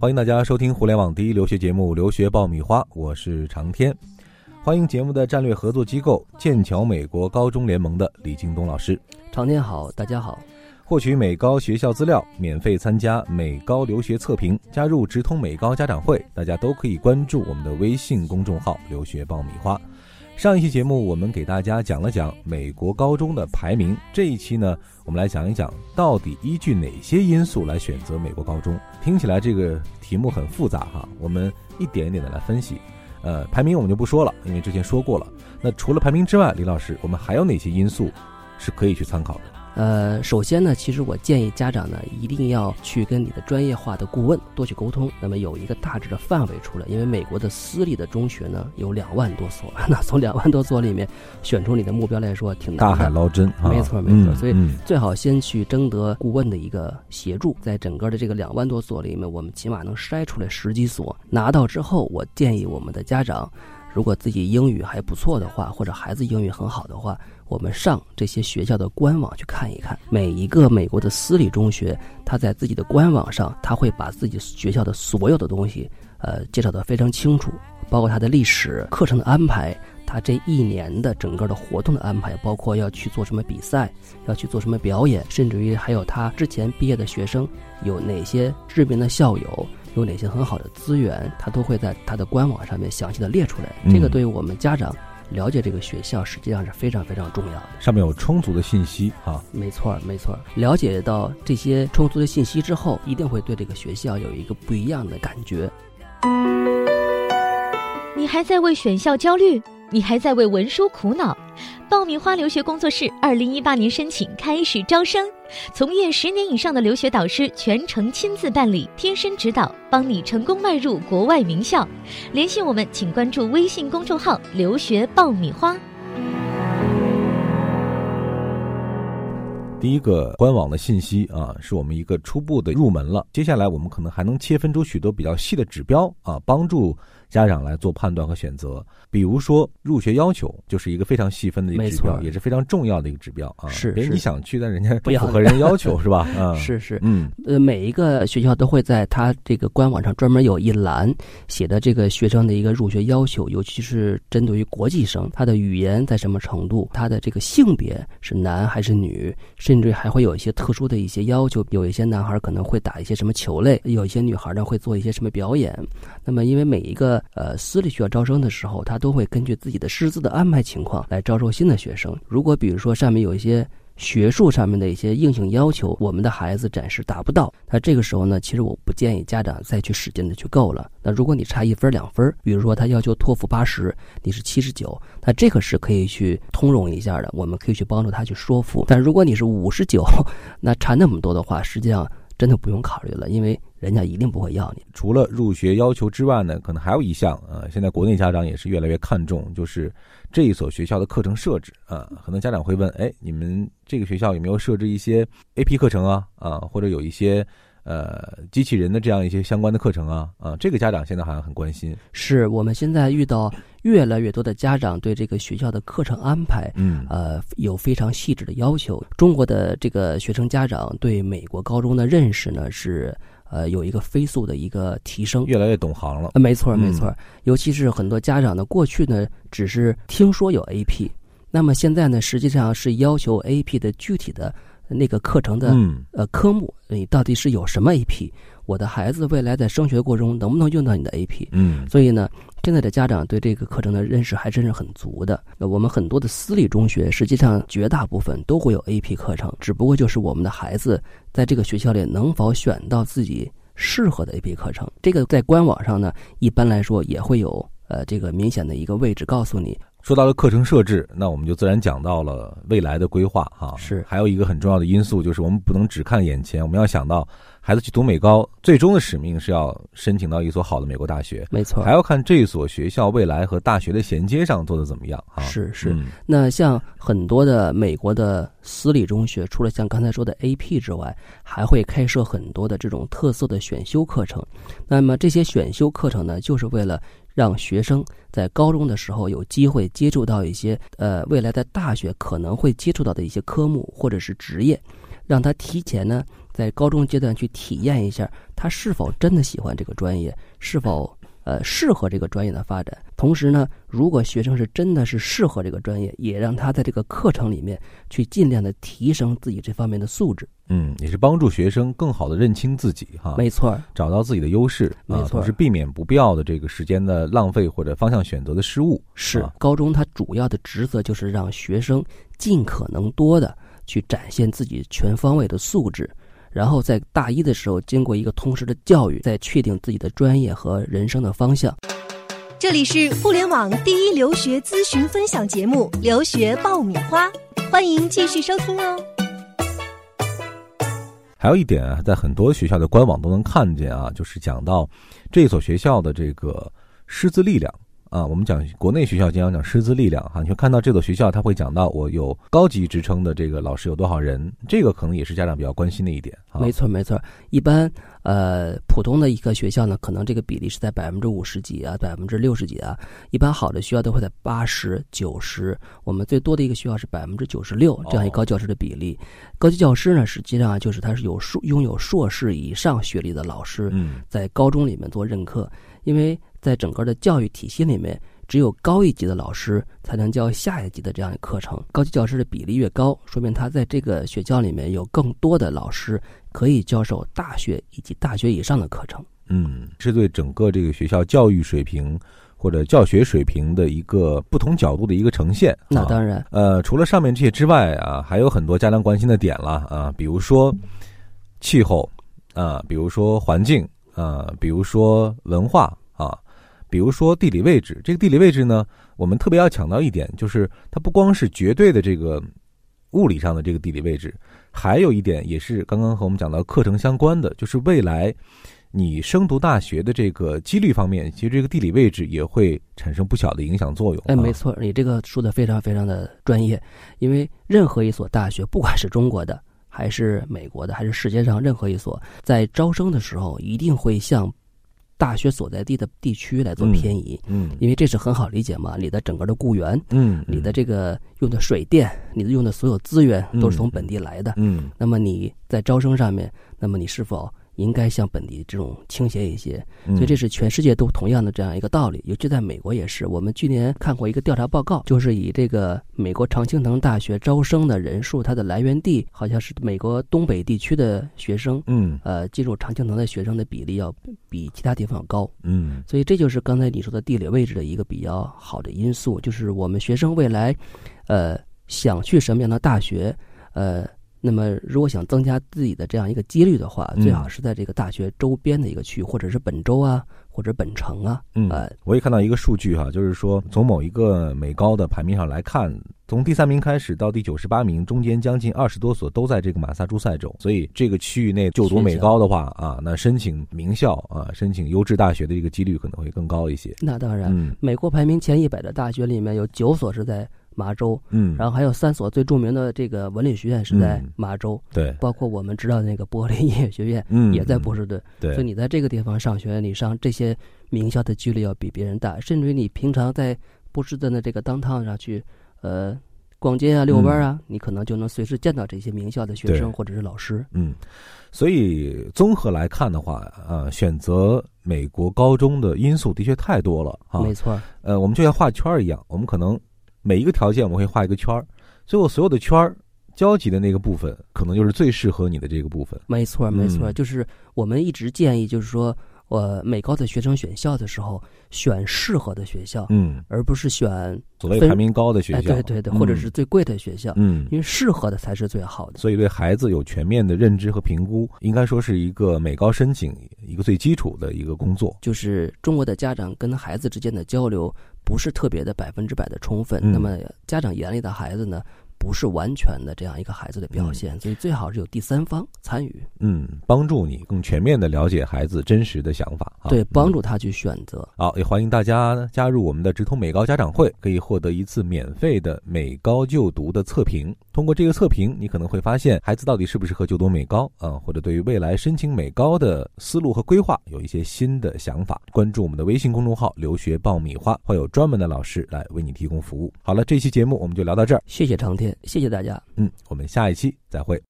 欢迎大家收听互联网第一留学节目《留学爆米花》，我是长天。欢迎节目的战略合作机构剑桥美国高中联盟的李京东老师。长天好，大家好。获取美高学校资料，免费参加美高留学测评，加入直通美高家长会，大家都可以关注我们的微信公众号“留学爆米花”。上一期节目我们给大家讲了讲美国高中的排名，这一期呢，我们来讲一讲到底依据哪些因素来选择美国高中。听起来这个题目很复杂哈，我们一点一点的来分析。呃，排名我们就不说了，因为之前说过了。那除了排名之外，李老师，我们还有哪些因素是可以去参考的？呃，首先呢，其实我建议家长呢，一定要去跟你的专业化的顾问多去沟通，那么有一个大致的范围出来。因为美国的私立的中学呢有两万多所，那从两万多所里面选出你的目标来说，挺难。大海捞针，没错没错。所以最好先去征得顾问的一个协助，在整个的这个两万多所里面，我们起码能筛出来十几所。拿到之后，我建议我们的家长，如果自己英语还不错的话，或者孩子英语很好的话。我们上这些学校的官网去看一看，每一个美国的私立中学，他在自己的官网上，他会把自己学校的所有的东西，呃，介绍的非常清楚，包括他的历史课程的安排，他这一年的整个的活动的安排，包括要去做什么比赛，要去做什么表演，甚至于还有他之前毕业的学生有哪些知名的校友，有哪些很好的资源，他都会在他的官网上面详细的列出来。这个对于我们家长。了解这个学校实际上是非常非常重要的，上面有充足的信息啊。没错，没错。了解到这些充足的信息之后，一定会对这个学校有一个不一样的感觉。你还在为选校焦虑？你还在为文书苦恼？爆米花留学工作室二零一八年申请开始招生，从业十年以上的留学导师全程亲自办理，贴身指导，帮你成功迈入国外名校。联系我们，请关注微信公众号“留学爆米花”。第一个官网的信息啊，是我们一个初步的入门了。接下来我们可能还能切分出许多比较细的指标啊，帮助。家长来做判断和选择，比如说入学要求就是一个非常细分的一个指标，也是非常重要的一个指标啊。是，你想去，但人家不符合人要求 是吧？啊，是是，嗯，呃，每一个学校都会在他这个官网上专门有一栏写的这个学生的一个入学要求，尤其是针对于国际生，他的语言在什么程度，他的这个性别是男还是女，甚至还会有一些特殊的一些要求，有一些男孩可能会打一些什么球类，有一些女孩呢会做一些什么表演。那么，因为每一个呃，私立学校招生的时候，他都会根据自己的师资的安排情况来招收新的学生。如果比如说上面有一些学术上面的一些硬性要求，我们的孩子暂时达不到，那这个时候呢，其实我不建议家长再去使劲的去够了。那如果你差一分两分，比如说他要求托福八十，你是七十九，那这个是可以去通融一下的，我们可以去帮助他去说服。但如果你是五十九，那差那么多的话，实际上真的不用考虑了，因为。人家一定不会要你。除了入学要求之外呢，可能还有一项啊，现在国内家长也是越来越看重，就是这一所学校的课程设置啊。很多家长会问：哎，你们这个学校有没有设置一些 AP 课程啊？啊，或者有一些呃机器人的这样一些相关的课程啊？啊，这个家长现在好像很关心。是我们现在遇到越来越多的家长对这个学校的课程安排，嗯，呃，有非常细致的要求。中国的这个学生家长对美国高中的认识呢是。呃，有一个飞速的一个提升，越来越懂行了。没错，没错。尤其是很多家长呢，过去呢只是听说有 AP，那么现在呢，实际上是要求 AP 的具体的那个课程的呃科目，你到底是有什么 AP？我的孩子未来在升学过程中能不能用到你的 AP？嗯，所以呢。现在的家长对这个课程的认识还真是很足的。那我们很多的私立中学，实际上绝大部分都会有 AP 课程，只不过就是我们的孩子在这个学校里能否选到自己适合的 AP 课程。这个在官网上呢，一般来说也会有呃这个明显的一个位置告诉你。说到了课程设置，那我们就自然讲到了未来的规划哈。是，还有一个很重要的因素就是我们不能只看眼前，我们要想到孩子去读美高，最终的使命是要申请到一所好的美国大学。没错，还要看这所学校未来和大学的衔接上做的怎么样啊。是是，那像很多的美国的私立中学，除了像刚才说的 AP 之外，还会开设很多的这种特色的选修课程。那么这些选修课程呢，就是为了。让学生在高中的时候有机会接触到一些呃未来在大学可能会接触到的一些科目或者是职业，让他提前呢在高中阶段去体验一下，他是否真的喜欢这个专业，是否呃适合这个专业的发展。同时呢，如果学生是真的是适合这个专业，也让他在这个课程里面去尽量的提升自己这方面的素质。嗯，也是帮助学生更好的认清自己哈，没错，找到自己的优势，没错，同时避免不必要的这个时间的浪费或者方向选择的失误。是，高中它主要的职责就是让学生尽可能多的去展现自己全方位的素质，然后在大一的时候经过一个通识的教育，再确定自己的专业和人生的方向。这里是互联网第一留学咨询分享节目《留学爆米花》，欢迎继续收听哦。还有一点啊，在很多学校的官网都能看见啊，就是讲到这所学校的这个师资力量啊。我们讲国内学校经常讲师资力量哈，你会看到这所学校他会讲到我有高级职称的这个老师有多少人，这个可能也是家长比较关心的一点。没错没错，一般呃普通的一个学校呢，可能这个比例是在百分之五十几啊，百分之六十几啊。一般好的学校都会在八十九十，我们最多的一个学校是百分之九十六这样一高教师的比例。高级教师呢，实际上就是他是有硕拥有硕士以上学历的老师，在高中里面做任课，因为在整个的教育体系里面。只有高一级的老师才能教下一级的这样的课程。高级教师的比例越高，说明他在这个学校里面有更多的老师可以教授大学以及大学以上的课程。嗯，是对整个这个学校教育水平或者教学水平的一个不同角度的一个呈现。那当然，呃，除了上面这些之外啊，还有很多家长关心的点了啊，比如说气候啊，比如说环境啊，比如说文化啊。比如说地理位置，这个地理位置呢，我们特别要强调一点，就是它不光是绝对的这个物理上的这个地理位置，还有一点也是刚刚和我们讲到课程相关的，就是未来你升读大学的这个几率方面，其实这个地理位置也会产生不小的影响作用。哎，没错，你这个说的非常非常的专业，因为任何一所大学，不管是中国的，还是美国的，还是世界上任何一所，在招生的时候一定会向。大学所在地的地区来做偏移，嗯，因为这是很好理解嘛，你的整个的雇员，嗯，你的这个用的水电，你的用的所有资源都是从本地来的，嗯，那么你在招生上面，那么你是否？应该向本地这种倾斜一些，所以这是全世界都同样的这样一个道理，尤其在美国也是。我们去年看过一个调查报告，就是以这个美国常青藤大学招生的人数，它的来源地好像是美国东北地区的学生，嗯，呃，进入常青藤的学生的比例要比其他地方要高，嗯，所以这就是刚才你说的地理位置的一个比较好的因素，就是我们学生未来，呃，想去什么样的大学，呃。那么，如果想增加自己的这样一个几率的话，最好是在这个大学周边的一个区，或者是本州啊，或者本城啊。嗯，我也看到一个数据哈，就是说从某一个美高的排名上来看，从第三名开始到第九十八名，中间将近二十多所都在这个马萨诸塞州，所以这个区域内就读美高的话啊，那申请名校啊，申请优质大学的一个几率可能会更高一些。那当然，美国排名前一百的大学里面有九所是在。麻州，嗯，然后还有三所最著名的这个文理学院是在麻州，对，包括我们知道的那个柏林音乐学院，嗯，也在波士顿，对，所以你在这个地方上学，你上这些名校的几率要比别人大，甚至于你平常在波士顿的这个当趟上去，呃，逛街啊、遛弯啊，你可能就能随时见到这些名校的学生或者是老师，嗯，所以综合来看的话，呃，选择美国高中的因素的确太多了啊，没错，呃，我们就像画圈一样，我们可能。每一个条件我们会画一个圈儿，最后所有的圈儿交集的那个部分，可能就是最适合你的这个部分。没错，没错，就是我们一直建议，就是说。我美高的学生选校的时候，选适合的学校，嗯，而不是选所谓排名高的学校，对对对，或者是最贵的学校，嗯，因为适合的才是最好的。所以对孩子有全面的认知和评估，应该说是一个美高申请一个最基础的一个工作。就是中国的家长跟孩子之间的交流不是特别的百分之百的充分，那么家长眼里的孩子呢？不是完全的这样一个孩子的表现，所以最好是有第三方参与，嗯，帮助你更全面的了解孩子真实的想法，对，帮助他去选择。好，也欢迎大家加入我们的直通美高家长会，可以获得一次免费的美高就读的测评。通过这个测评，你可能会发现孩子到底适不适合就读美高啊，或者对于未来申请美高的思路和规划有一些新的想法。关注我们的微信公众号“留学爆米花”，会有专门的老师来为你提供服务。好了，这期节目我们就聊到这儿，谢谢长谢谢大家。嗯，我们下一期再会。